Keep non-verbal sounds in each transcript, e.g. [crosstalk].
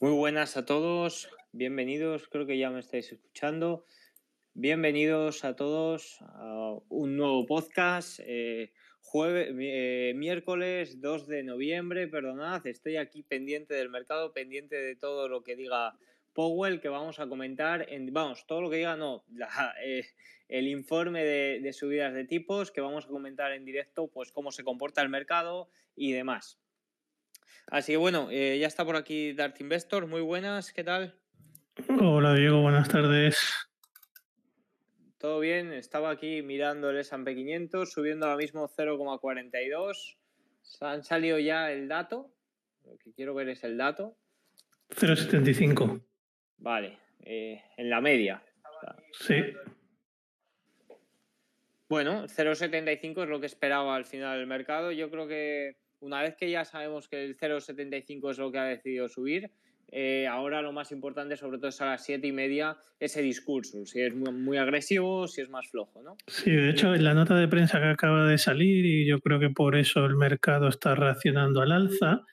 Muy buenas a todos, bienvenidos, creo que ya me estáis escuchando. Bienvenidos a todos a un nuevo podcast. Eh, eh, miércoles 2 de noviembre, perdonad, estoy aquí pendiente del mercado, pendiente de todo lo que diga Powell, que vamos a comentar, en, vamos, todo lo que diga, no, [laughs] eh, el informe de, de, subidas de tipos, que vamos a comentar en directo, pues cómo se comporta el mercado y demás. Así que bueno, eh, ya está por aquí Dart Investor, muy buenas, ¿qué tal? Hola Diego, buenas tardes. Todo bien, estaba aquí mirando el S&P 500, subiendo ahora mismo 0,42. Han salido ya el dato, lo que quiero ver es el dato. 0,75. Vale, eh, en la media. Sí. Bueno, 0,75 es lo que esperaba al final del mercado. Yo creo que una vez que ya sabemos que el 0,75 es lo que ha decidido subir, eh, ahora lo más importante, sobre todo es a las siete y media, ese discurso, si es muy, muy, agresivo, si es más flojo, ¿no? Sí, de hecho, en la nota de prensa que acaba de salir, y yo creo que por eso el mercado está reaccionando al alza,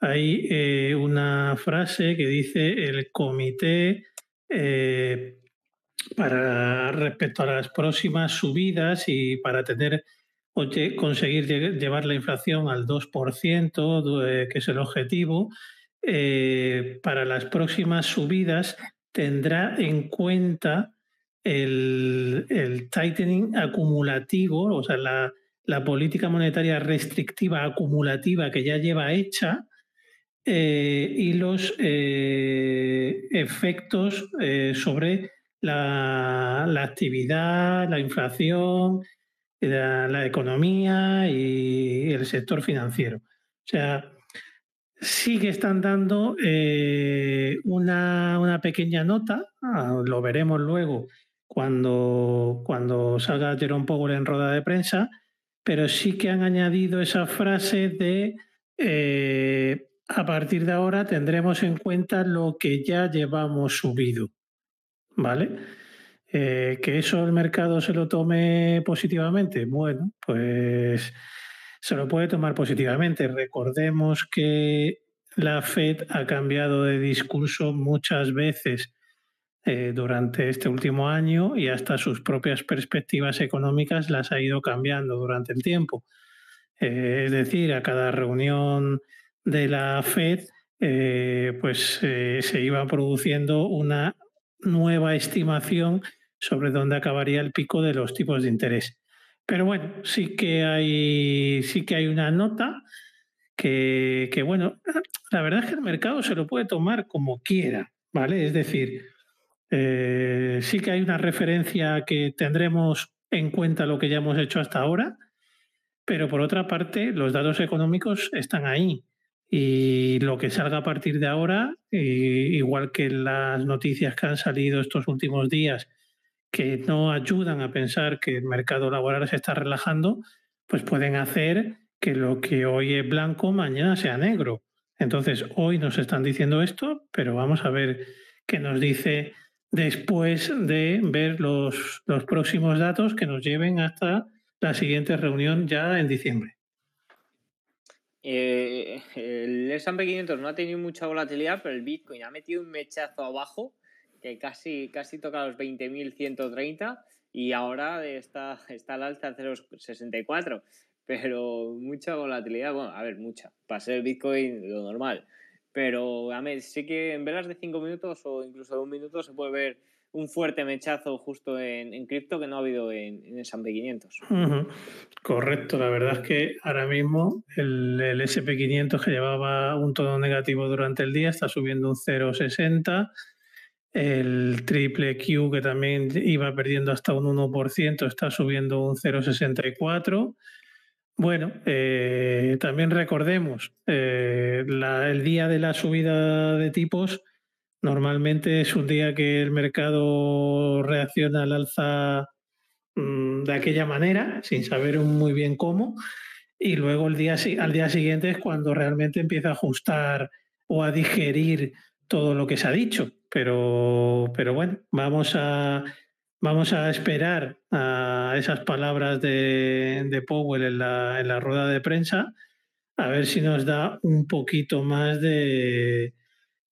hay eh, una frase que dice el comité eh, para respecto a las próximas subidas y para tener conseguir llevar la inflación al 2%, que es el objetivo, eh, para las próximas subidas tendrá en cuenta el, tightening acumulativo, o sea, la, política monetaria restrictiva acumulativa que ya lleva hecha eh, y los eh, efectos sobre la, actividad, la inflación, la, economía y el sector financiero. O sea, sí que están dando eh, una, pequeña nota, ah, lo veremos luego cuando, cuando salga Jerome Powell en rueda de prensa, pero sí que han añadido esa frase de eh, a partir de ahora tendremos en cuenta lo que ya llevamos subido. ¿Vale? Eh, ¿Que eso el mercado se lo tome positivamente? Bueno, pues se lo puede tomar positivamente. Recordemos que la Fed ha cambiado de discurso muchas veces eh, durante este último año y hasta sus propias perspectivas económicas las ha ido cambiando durante el tiempo. Eh, es decir, a cada reunión de la Fed, pues se iba produciendo una nueva estimación sobre dónde acabaría el pico de los tipos de interés. Pero bueno, sí que hay, sí que hay una nota que, bueno, la verdad es que el mercado se lo puede tomar como quiera, ¿vale? Es decir, eh, sí que hay una referencia que tendremos en cuenta lo que ya hemos hecho hasta ahora, pero por otra parte, los datos económicos están ahí. Y lo que salga a partir de ahora, igual que las noticias que han salido estos últimos días que no ayudan a pensar que el mercado laboral se está relajando, pues pueden hacer que lo que hoy es blanco mañana sea negro. Entonces, hoy nos están diciendo esto, pero vamos a ver qué nos dice después de ver los, los próximos datos que nos lleven hasta la siguiente reunión ya en diciembre. Eh, el S&P 500 no ha tenido mucha volatilidad, pero el Bitcoin ha metido un mechazo abajo que casi, casi toca los 20.130 y ahora está, está al alza 0,64. Pero mucha volatilidad, bueno, a ver, mucha. Para ser Bitcoin lo normal. Pero a mí, sí que en velas de 5 minutos o incluso de un minuto se puede ver un fuerte mechazo justo en, en cripto que no ha habido en, en S&P 500. Correcto, la verdad es que ahora mismo el, el SP500 que llevaba un tono negativo durante el día está subiendo un 0,60 el triple Q, que también iba perdiendo hasta un 1%, está subiendo un 0,64%. Bueno, eh, también recordemos, eh, el día de la subida de tipos normalmente es un día que el mercado reacciona al alza mm, de aquella manera, sin saber muy bien cómo, y luego el día, al día siguiente es cuando realmente empieza a ajustar o a digerir todo lo que se ha dicho. Pero, pero bueno, vamos a, vamos a esperar a esas palabras de, Powell en la, en la rueda de prensa, a ver si nos da un poquito más de,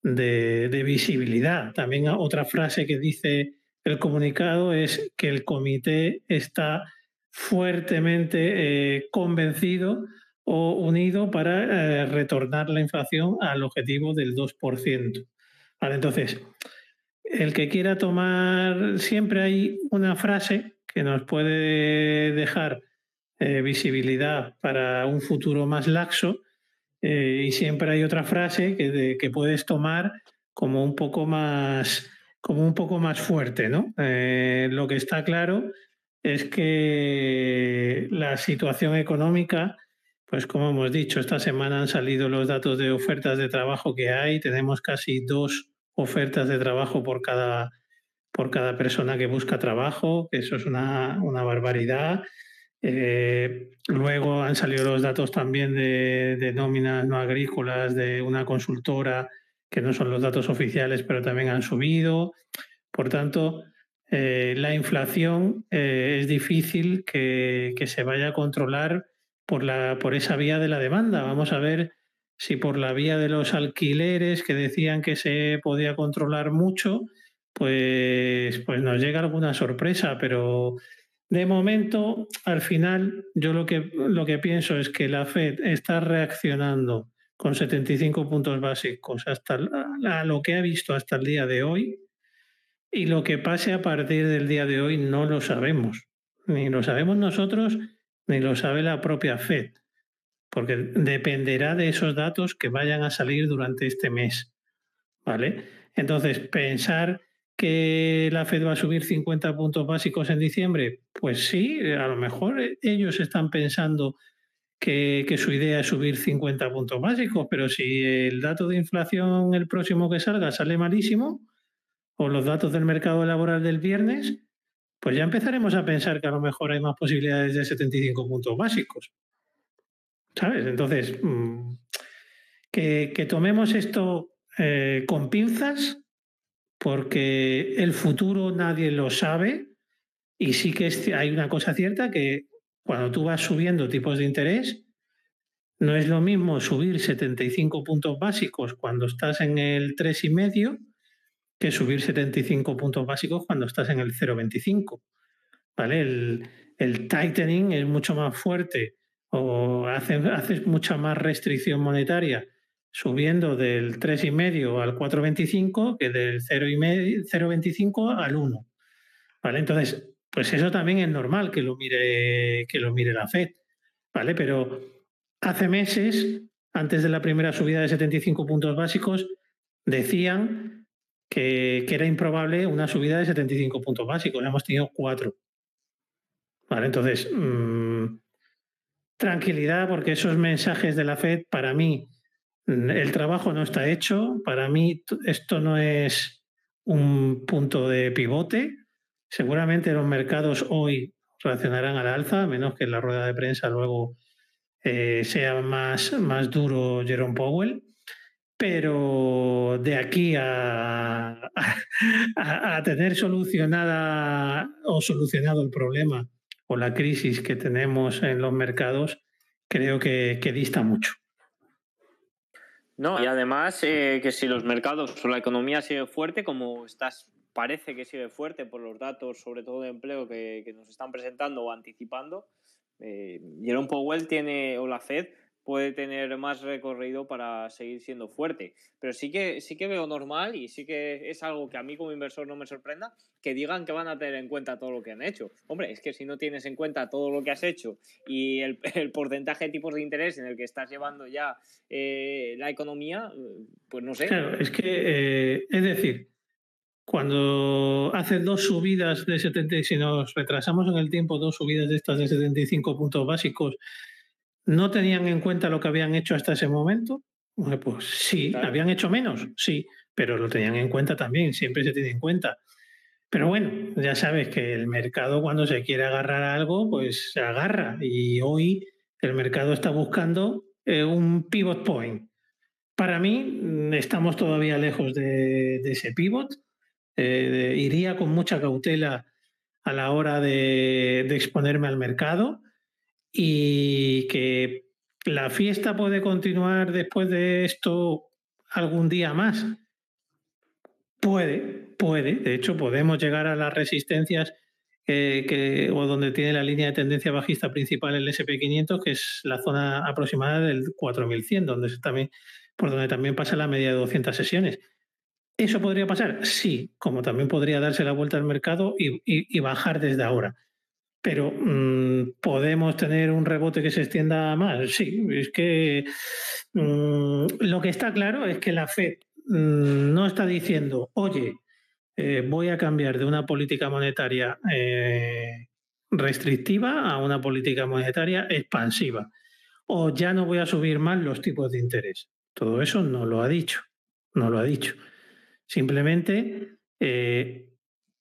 de, visibilidad. También otra frase que dice el comunicado es que el comité está fuertemente eh, convencido o unido para eh, retornar la inflación al objetivo del 2%. Vale, entonces, el que quiera tomar, siempre hay una frase que nos puede dejar eh, visibilidad para un futuro más laxo eh, y siempre hay otra frase que, puedes tomar como un poco más, como un poco más fuerte. ¿no? Lo que está claro es que la situación económica, pues como hemos dicho, esta semana han salido los datos de ofertas de trabajo que hay, tenemos casi dos ofertas de trabajo por cada, por cada persona que busca trabajo, eso es una, una barbaridad. Eh, luego han salido los datos también de, nóminas no agrícolas de una consultora, que no son los datos oficiales, pero también han subido. Por tanto, eh, la inflación eh, es difícil que, que, se vaya a controlar por, la, por esa vía de la demanda. Vamos a ver si por la vía de los alquileres, que decían que se podía controlar mucho, pues, pues nos llega alguna sorpresa, pero de momento, al final, yo lo que, lo que pienso es que la Fed está reaccionando con 75 puntos básicos hasta a lo que ha visto hasta el día de hoy y lo que pase a partir del día de hoy no lo sabemos. Ni lo sabemos nosotros, ni lo sabe la propia Fed porque dependerá de esos datos que vayan a salir durante este mes. ¿Vale? Entonces, pensar que la Fed va a subir 50 puntos básicos en diciembre, pues sí, a lo mejor ellos están pensando que, su idea es subir 50 puntos básicos, pero si el dato de inflación el próximo que salga sale malísimo, o los datos del mercado laboral del viernes, pues ya empezaremos a pensar que a lo mejor hay más posibilidades de 75 puntos básicos. ¿Sabes? Entonces, mm, que, tomemos esto eh, con pinzas, porque el futuro nadie lo sabe y sí que hay una cosa cierta que cuando tú vas subiendo tipos de interés, no es lo mismo subir 75 puntos básicos cuando estás en el 3,5 que subir 75 puntos básicos cuando estás en el 0,25. ¿Vale? El, el tightening es mucho más fuerte o haces, mucha más restricción monetaria subiendo del 3,5 al 4,25 que del 0,25 al 1. ¿Vale? Entonces, pues eso también es normal que lo mire, que lo mire la Fed. ¿Vale? Pero hace meses, antes de la primera subida de 75 puntos básicos, decían que, era improbable una subida de 75 puntos básicos. Hemos tenido cuatro. ¿Vale? Entonces, mm, tranquilidad porque esos mensajes de la Fed, para mí, mm, el trabajo no está hecho, para mí esto no es un punto de pivote. Seguramente los mercados hoy reaccionarán al alza, a menos que en la rueda de prensa luego eh, sea más, más duro Jerome Powell. Pero de aquí a, a tener solucionada o solucionado el problema o la crisis que tenemos en los mercados, creo que, dista mucho. No, y además eh, que si los mercados o la economía sigue fuerte, como estás, parece que sigue fuerte por los datos, sobre todo de empleo, que, nos están presentando o anticipando, eh, Jerome Powell tiene, o la Fed, puede tener más recorrido para seguir siendo fuerte. Pero sí que, sí que veo normal y sí que es algo que a mí como inversor no me sorprenda que digan que van a tener en cuenta todo lo que han hecho. Hombre, es que si no tienes en cuenta todo lo que has hecho y el, [laughs] porcentaje de tipos de interés en el que estás llevando ya eh, la economía, pues no sé. Claro, es que, eh, es decir, cuando haces dos subidas de 70, si nos retrasamos en el tiempo, dos subidas de estas de 75 puntos básicos, ¿No tenían en cuenta lo que habían hecho hasta ese momento? Pues sí, habían hecho menos, sí, pero lo tenían en cuenta también, siempre se tiene en cuenta. Pero bueno, ya sabes que el mercado cuando se quiere agarrar a algo, pues se agarra. Y hoy el mercado está buscando eh, un pivot point. Para mí mm, estamos todavía lejos de, ese pivot. Eh, iría con mucha cautela a la hora de exponerme al mercado y que la fiesta puede continuar después de esto algún día más. Puede, puede. De hecho, podemos llegar a las resistencias que, o donde tiene la línea de tendencia bajista principal el SP500, que es la zona aproximada del 4100, donde también, por donde también pasa la media de 200 sesiones. ¿Eso podría pasar? Sí, como también podría darse la vuelta al mercado y, bajar desde ahora. Pero mm, ¿podemos tener un rebote que se extienda más? Sí, es que mm, lo que está claro es que la Fed mm, no está diciendo, oye, eh, voy a cambiar de una política monetaria eh, restrictiva a una política monetaria expansiva. O ya no voy a subir más los tipos de interés. Todo eso no lo ha dicho, no lo ha dicho. Simplemente eh,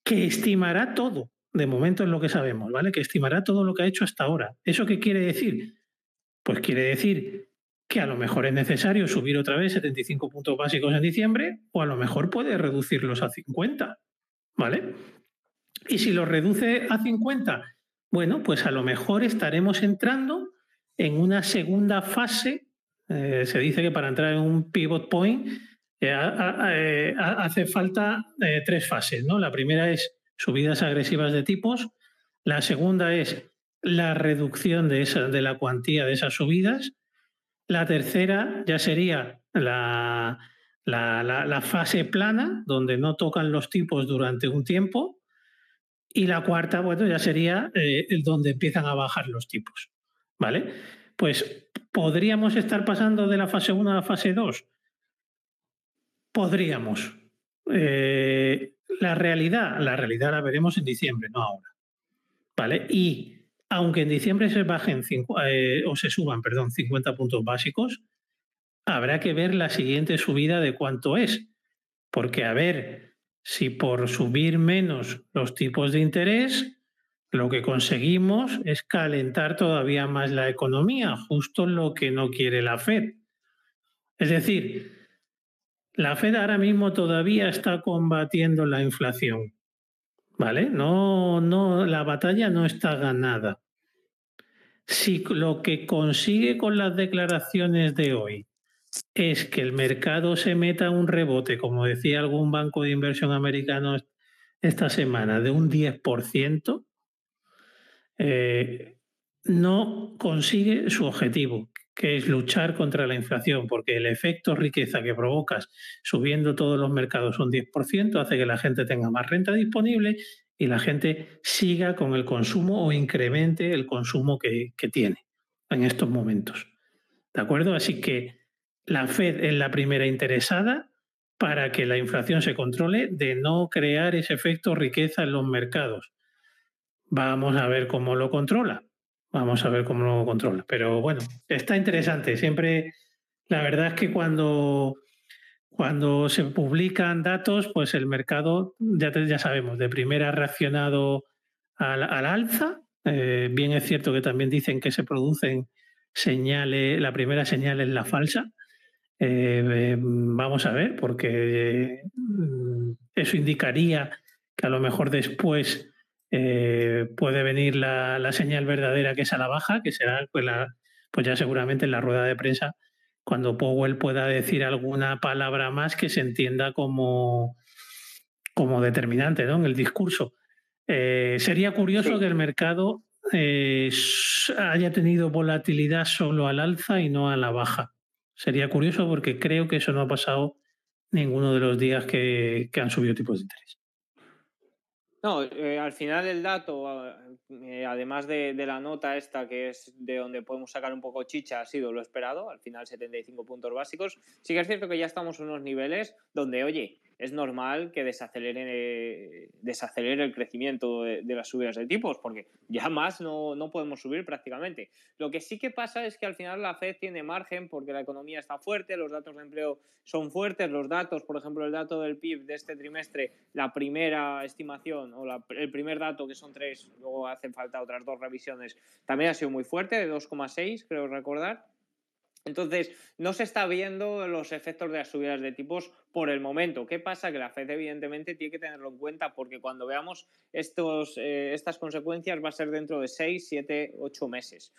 que estimará todo. De momento es lo que sabemos, ¿vale? Que estimará todo lo que ha hecho hasta ahora. ¿Eso qué quiere decir? Pues quiere decir que a lo mejor es necesario subir otra vez 75 puntos básicos en diciembre o a lo mejor puede reducirlos a 50, ¿vale? Y si los reduce a 50, bueno, pues a lo mejor estaremos entrando en una segunda fase. Eh, se dice que para entrar en un pivot point eh, eh, hace falta tres fases. ¿no? La primera es subidas agresivas de tipos, la segunda es la reducción de, esa, de la cuantía de esas subidas, la tercera ya sería la, la, fase plana, donde no tocan los tipos durante un tiempo, y la cuarta, bueno, ya sería el donde empiezan a bajar los tipos. ¿Vale? Pues podríamos estar pasando de la fase 1 a la fase 2 Podríamos. Eh, la realidad, la realidad la veremos en diciembre, no ahora. ¿Vale? Y aunque en diciembre se bajen eh, o se suban, perdón, 50 puntos básicos, habrá que ver la siguiente subida de cuánto es. Porque a ver si por subir menos los tipos de interés, lo que conseguimos es calentar todavía más la economía, justo lo que no quiere la Fed. Es decir, la Fed ahora mismo todavía está combatiendo la inflación. ¿Vale? No, no, la batalla no está ganada. Si lo que consigue con las declaraciones de hoy es que el mercado se meta un rebote, como decía algún banco de inversión americano esta semana, de un 10%, eh, no consigue su objetivo, que es luchar contra la inflación, porque el efecto riqueza que provocas subiendo todos los mercados un 10% hace que la gente tenga más renta disponible y la gente siga con el consumo o incremente el consumo que, que tiene en estos momentos. ¿De acuerdo? Así que la Fed es la primera interesada para que la inflación se controle de no crear ese efecto riqueza en los mercados. Vamos a ver cómo lo controla. Vamos a ver cómo lo controla. Pero bueno, está interesante. Siempre, la verdad es que cuando, cuando se publican datos, pues el mercado, ya, ya sabemos, de primera ha reaccionado al, alza. Eh, bien es cierto que también dicen que se producen señales, la primera señal es la falsa. Eh, vamos a ver, porque mm, eso indicaría que a lo mejor después eh, puede venir la, señal verdadera que es a la baja, que será pues, pues, ya seguramente en la rueda de prensa, cuando Powell pueda decir alguna palabra más que se entienda como, como determinante en el discurso. Eh, sería curioso que el mercado eh, haya tenido volatilidad solo al alza y no a la baja. Sería curioso porque creo que eso no ha pasado ninguno de los días que han subido tipos de interés. No, eh, al final el dato, eh, además de, la nota esta, que es de donde podemos sacar un poco chicha, ha sido lo esperado, al final 75 puntos básicos. Sí que es cierto que ya estamos en unos niveles donde, oye, es normal que desacelere, desacelere el crecimiento de, las subidas de tipos, porque ya más no, no, podemos subir prácticamente. Lo que sí que pasa es que al final la Fed tiene margen porque la economía está fuerte, los datos de empleo son fuertes, los datos, por ejemplo, el dato del PIB de este trimestre, la primera estimación o el primer dato, que son tres, luego hacen falta otras dos revisiones, también ha sido muy fuerte, de 2,6, creo recordar. Entonces, no se está viendo los efectos de las subidas de tipos por el momento. ¿Qué pasa? Que la Fed, evidentemente, tiene que tenerlo en cuenta porque cuando veamos estos, eh, estas consecuencias va a ser dentro de 6, 7, 8 meses.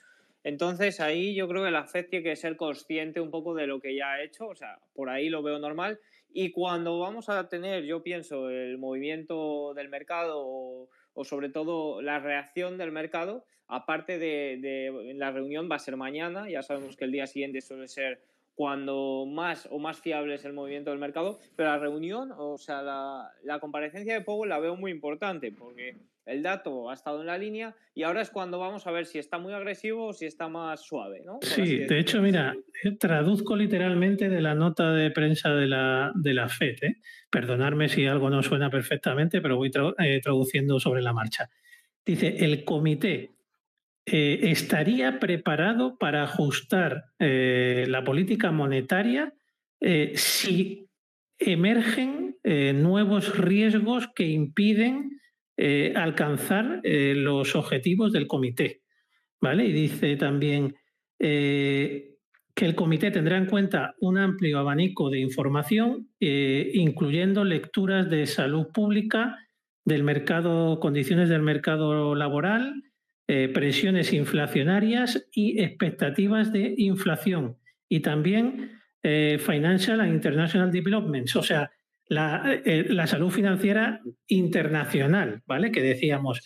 Entonces, ahí yo creo que la Fed tiene que ser consciente un poco de lo que ya ha hecho, o sea, por ahí lo veo normal Y cuando vamos a tener, yo pienso, el movimiento del mercado o, sobre todo la reacción del mercado, aparte de, la reunión va a ser mañana, ya sabemos que el día siguiente suele ser cuando más o más fiable es el movimiento del mercado, pero la reunión, o sea, la, la, comparecencia de Powell la veo muy importante porque el dato ha estado en la línea y ahora es cuando vamos a ver si está muy agresivo o si está más suave. ¿no? sí, de hecho, mira, eh, traduzco literalmente de la nota de prensa de la, de la FED. ¿eh? Perdonadme si algo no suena perfectamente, pero voy eh, traduciendo sobre la marcha. Dice, el comité eh, estaría preparado para ajustar la política monetaria si emergen nuevos riesgos que impiden alcanzar los objetivos del comité. ¿Vale? Y dice también que el comité tendrá en cuenta un amplio abanico de información, incluyendo lecturas de salud pública, del mercado, condiciones del mercado laboral, eh, presiones inflacionarias y expectativas de inflación. Y también eh, Financial and International Developments, o sea, la, eh, la, salud financiera internacional, ¿vale? Que decíamos,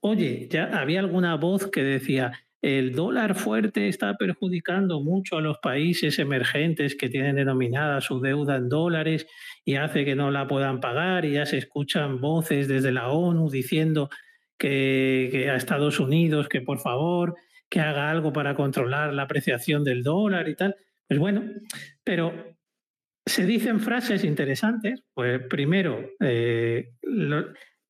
oye, ya había alguna voz que decía, el dólar fuerte está perjudicando mucho a los países emergentes que tienen denominada su deuda en dólares y hace que no la puedan pagar y ya se escuchan voces desde la ONU diciendo que, a Estados Unidos que por favor que haga algo para controlar la apreciación del dólar y tal. Pues bueno, pero se dicen frases interesantes. Pues primero, eh,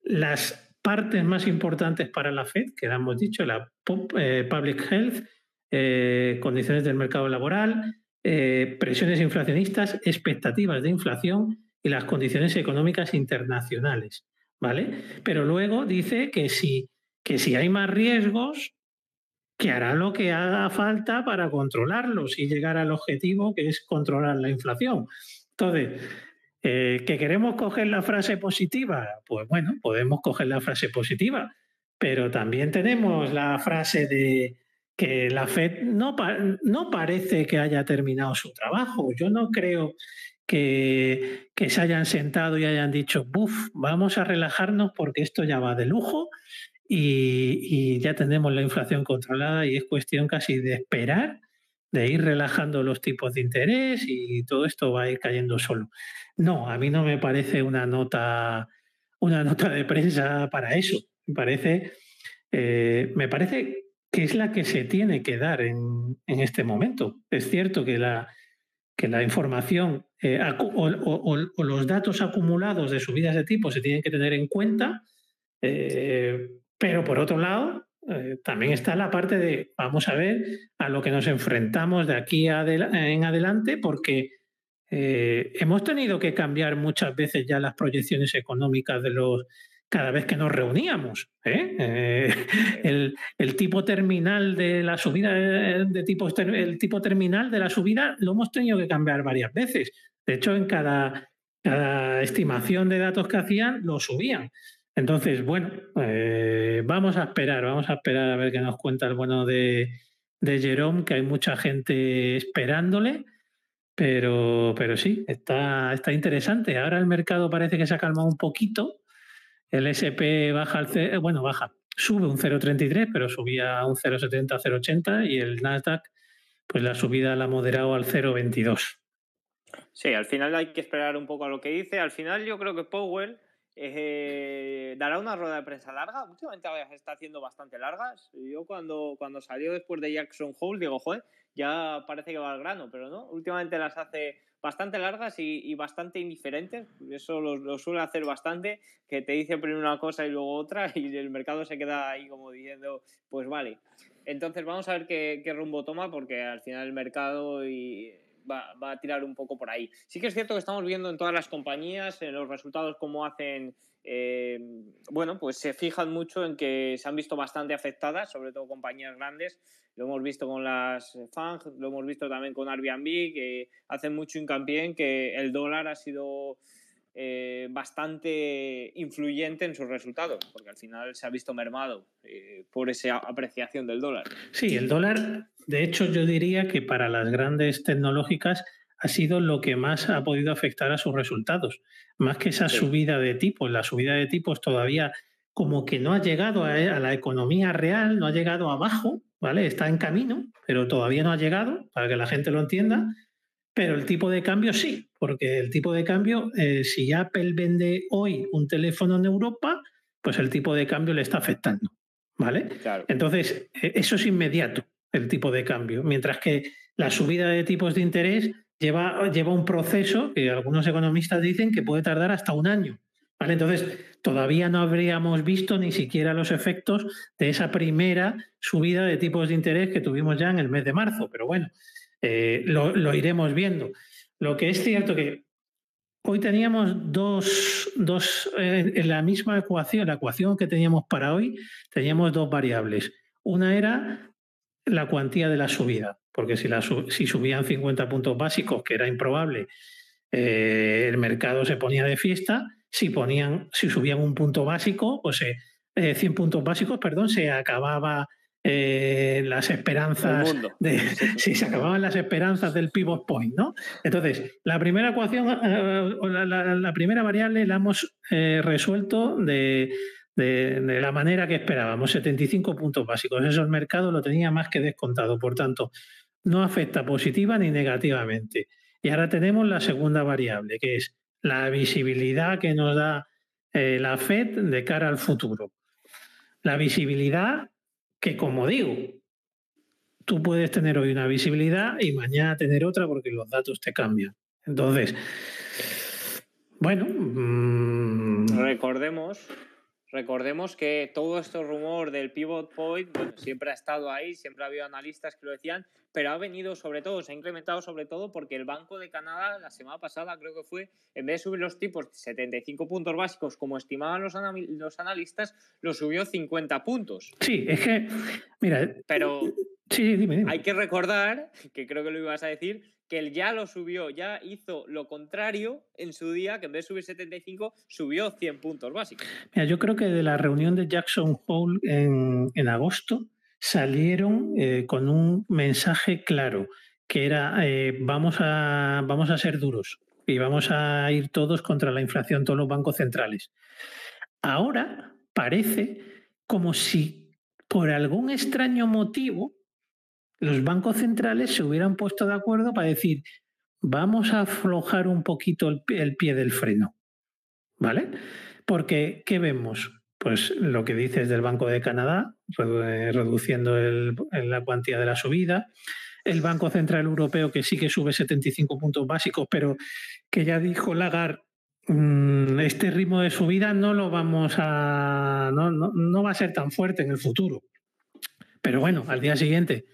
las partes más importantes para la Fed, que hemos dicho, la eh, public health, eh, condiciones del mercado laboral, presiones inflacionistas, expectativas de inflación y las condiciones económicas internacionales. ¿vale? Pero luego dice que si, que si hay más riesgos, que hará lo que haga falta para controlarlos y llegar al objetivo que es controlar la inflación. Entonces, eh, ¿que queremos coger la frase positiva? Pues bueno, podemos coger la frase positiva, pero también tenemos la frase de que la Fed no, no parece que haya terminado su trabajo. Yo no creo que, se hayan sentado y hayan dicho, buf, vamos a relajarnos porque esto ya va de lujo y, ya tenemos la inflación controlada y es cuestión casi de esperar, de ir relajando los tipos de interés y todo esto va a ir cayendo solo. No, a mí no me parece una nota, una nota de prensa para eso. Me parece, eh, me parece que es la que se tiene que dar en, en este momento. Es cierto que la, que la información eh, o, los datos acumulados de subidas de tipo se tienen que tener en cuenta, eh, pero por otro lado, eh, también está la parte de vamos a ver a lo que nos enfrentamos de aquí en adelante, porque hemos tenido que cambiar muchas veces ya las proyecciones económicas de los cada vez que nos reuníamos. ¿eh? Eh, [laughs] el, tipo terminal de la subida, de tipo, el tipo terminal de la subida lo hemos tenido que cambiar varias veces. De hecho, en cada, estimación de datos que hacían, lo subían. Entonces, bueno, eh, vamos a esperar, vamos a esperar a ver qué nos cuenta el bueno de, Jerome, que hay mucha gente esperándole. Pero, pero sí, está, está interesante. Ahora el mercado parece que se ha calmado un poquito, el SP baja al eh, bueno, baja, sube un 0,33, pero subía un 0,70, 0,80 y el Nasdaq, pues la subida la ha moderado al 0,22. Sí, al final hay que esperar un poco a lo que dice. Al final yo creo que Powell eh, dará una rueda de prensa larga. Últimamente está haciendo bastante largas. Yo cuando, cuando salió después de Jackson Hole digo, joder, ya parece que va al grano, pero no. Últimamente las hace bastante largas y, bastante indiferentes. Eso lo, suele hacer bastante, que te dice primero una cosa y luego otra [laughs] y el mercado se queda ahí como diciendo, pues vale. Entonces vamos a ver qué, qué rumbo toma porque al final el mercado y va, a tirar un poco por ahí. Sí que es cierto que estamos viendo en todas las compañías, en los resultados, cómo hacen, eh, bueno, pues se fijan mucho en que se han visto bastante afectadas, sobre todo compañías grandes. Lo hemos visto con las FANG, lo hemos visto también con Airbnb, que hacen mucho hincapié en que el dólar ha sido eh, bastante influyente en sus resultados, porque al final se ha visto mermado eh, por esa apreciación del dólar. Sí, el dólar, de hecho, yo diría que para las grandes tecnológicas ha sido lo que más ha podido afectar a sus resultados. Más que esa subida de tipos. La subida de tipos todavía como que no ha llegado a, la economía real, no ha llegado abajo, ¿vale? Está en camino, pero todavía no ha llegado, para que la gente lo entienda. Pero el tipo de cambio sí, porque el tipo de cambio, eh, si Apple vende hoy un teléfono en Europa, pues el tipo de cambio le está afectando, ¿vale? Entonces, e, eso es inmediato, el tipo de cambio, mientras que la subida de tipos de interés lleva, lleva un proceso que algunos economistas dicen que puede tardar hasta un año. ¿vale? Entonces, todavía no habríamos visto ni siquiera los efectos de esa primera subida de tipos de interés que tuvimos ya en el mes de marzo, pero bueno, eh, lo, iremos viendo. Lo que es cierto que hoy teníamos dos, dos en la misma ecuación, la ecuación que teníamos para hoy, teníamos dos variables. Una era la cuantía de la subida, porque si, la, si subían 50 puntos básicos, que era improbable, eh, el mercado se ponía de fiesta. Si, ponían, si subían un punto básico, pues eh, 100 puntos básicos, perdón, se acababa eh, las esperanzas de si se acababan las esperanzas del pivot point, ¿no? Entonces, la primera ecuación, eh, la, primera variable la hemos resuelto de, de, la manera que esperábamos, 75 puntos básicos. Eso el mercado lo tenía más que descontado, por tanto, no afecta positiva ni negativamente. Y ahora tenemos la segunda variable, que es la visibilidad que nos da eh, la Fed de cara al futuro. La visibilidad que, como digo, tú puedes tener hoy una visibilidad y mañana tener otra porque los datos te cambian. Entonces, bueno. Mm, Recordemos Recordemos que todo este rumor del pivot point, siempre ha estado ahí, siempre ha habido analistas que lo decían, pero ha venido sobre todo, se ha incrementado sobre todo porque el Banco de Canadá la semana pasada creo que fue, en vez de subir los tipos 75 puntos básicos como estimaban los, los analistas, lo subió 50 puntos. Sí, es que, mira, pero sí, dime. hay que recordar, que creo que lo ibas a decir, que él ya lo subió, ya hizo lo contrario en su día, que en vez de subir 75, subió 100 puntos básicos. Mira, yo creo que de la reunión de Jackson Hole en, agosto salieron eh, con un mensaje claro, que era eh, vamos, a, vamos a ser duros y vamos a ir todos contra la inflación, todos los bancos centrales. Ahora parece como si por algún extraño motivo los bancos centrales se hubieran puesto de acuerdo para decir, vamos a aflojar un poquito el, pie del freno. ¿Vale? Porque, ¿qué vemos? Pues lo que dices del Banco de Canadá, reduciendo la cuantía de la subida, el Banco Central Europeo que sí que sube 75 puntos básicos, pero que ya dijo Lagarde, mm, este ritmo de subida no lo vamos a, no, no va a ser tan fuerte en el futuro. Pero bueno, al día siguiente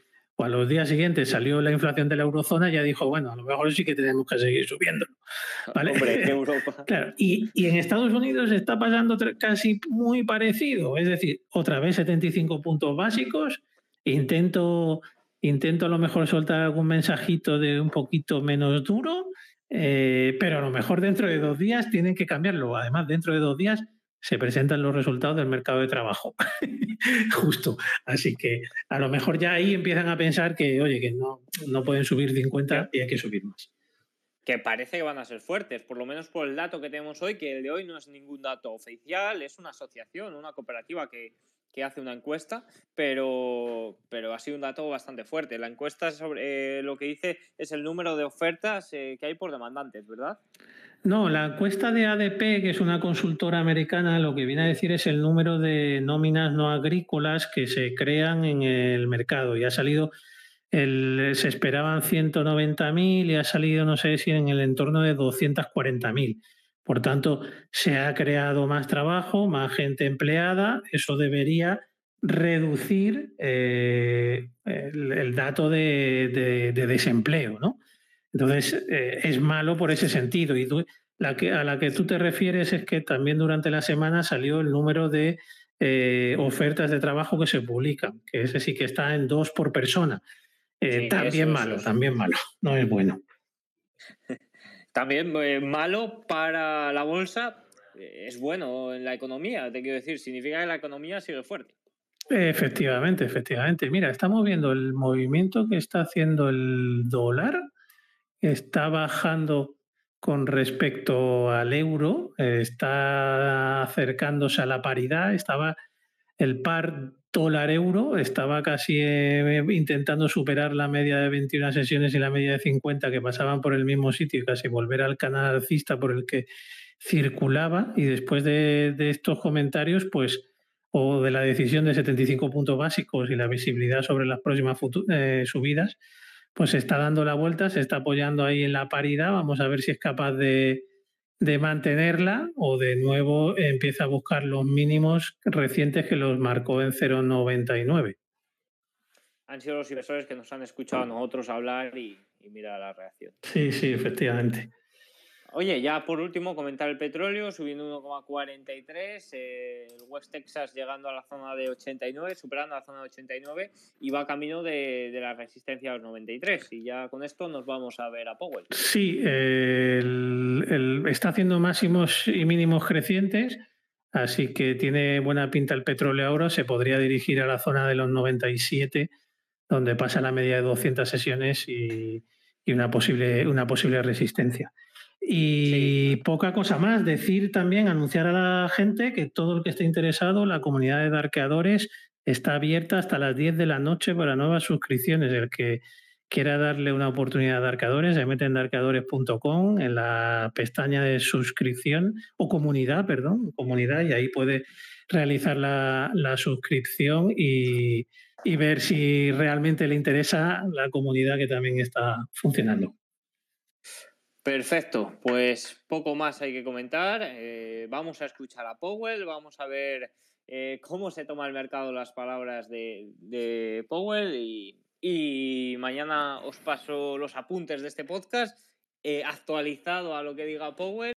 a los días siguientes salió la inflación de la eurozona, ya dijo, bueno, a lo mejor sí que tenemos que seguir subiendo. ¿vale? [laughs] claro, y, y, en Estados Unidos está pasando casi muy parecido, es decir, otra vez 75 puntos básicos, intento, intento a lo mejor soltar algún mensajito de un poquito menos duro, eh, pero a lo mejor dentro de dos días tienen que cambiarlo. Además, dentro de dos días se presentan los resultados del mercado de trabajo. [laughs] Justo. Así que a lo mejor ya ahí empiezan a pensar que, oye, que no, no pueden subir 50 y hay que subir más. Que parece que van a ser fuertes, por lo menos por el dato que tenemos hoy, que el de hoy no es ningún dato oficial, es una asociación, una cooperativa que, hace una encuesta, pero, pero ha sido un dato bastante fuerte. La encuesta sobre eh, lo que dice es el número de ofertas eh, que hay por demandantes, ¿verdad? No, la encuesta de ADP, que es una consultora americana, lo que viene a decir es el número de nóminas no agrícolas que se crean en el mercado. Y ha salido, el, se esperaban 190.000 y ha salido, no sé si en el entorno de 240.000. Por tanto, se ha creado más trabajo, más gente empleada. Eso debería reducir eh, el, dato de, de desempleo, ¿no? Entonces, eh, es malo por ese sentido. Y la que, a la que tú te refieres es que también durante la semana salió el número de eh, ofertas de trabajo que se publican, que ese sí que está en dos por persona. Eh, también malo, también malo, no es bueno. [laughs] También malo para la bolsa, es bueno en la economía, te quiero decir, significa que la economía sigue fuerte. Efectivamente, efectivamente. Mira, estamos viendo el movimiento que está haciendo el dólar está bajando con respecto al euro, está acercándose a la paridad, estaba el par dólar-euro, estaba casi eh, intentando superar la media de 21 sesiones y la media de 50 que pasaban por el mismo sitio y casi volver al canal alcista por el que circulaba. Y después de, estos comentarios, pues o de la decisión de 75 puntos básicos y la visibilidad sobre las próximas eh, subidas, pues se está dando la vuelta, se está apoyando ahí en la paridad. Vamos a ver si es capaz de, mantenerla o de nuevo empieza a buscar los mínimos recientes que los marcó en 0,99. Han sido los inversores que nos han escuchado a nosotros hablar y, y mira la reacción. Sí, sí, efectivamente. Oye, ya por último, comentar el petróleo subiendo 1,43, eh, el West Texas llegando a la zona de 89, superando la zona de 89 y va camino de, la resistencia a los 93. Y ya con esto nos vamos a ver a Powell. Sí, está haciendo máximos y mínimos crecientes, así que tiene buena pinta el petróleo ahora. Se podría dirigir a la zona de los 97, donde pasa la media de 200 sesiones y, y una, posible, una posible resistencia. Y poca cosa más, decir también, anunciar a la gente que todo el que esté interesado, la comunidad de darqueadores está abierta hasta las 10 de la noche para nuevas suscripciones. El que quiera darle una oportunidad a Darkadores, se mete en darkadores.com en la pestaña de suscripción o comunidad, perdón, comunidad, y ahí puede realizar la, suscripción y ver si realmente le interesa la comunidad que también está funcionando. Perfecto, pues poco más hay que comentar. Eh, vamos a escuchar a Powell, vamos a ver eh, cómo se toma el mercado las palabras de, Powell y, mañana os paso los apuntes de este podcast eh, actualizado a lo que diga Powell.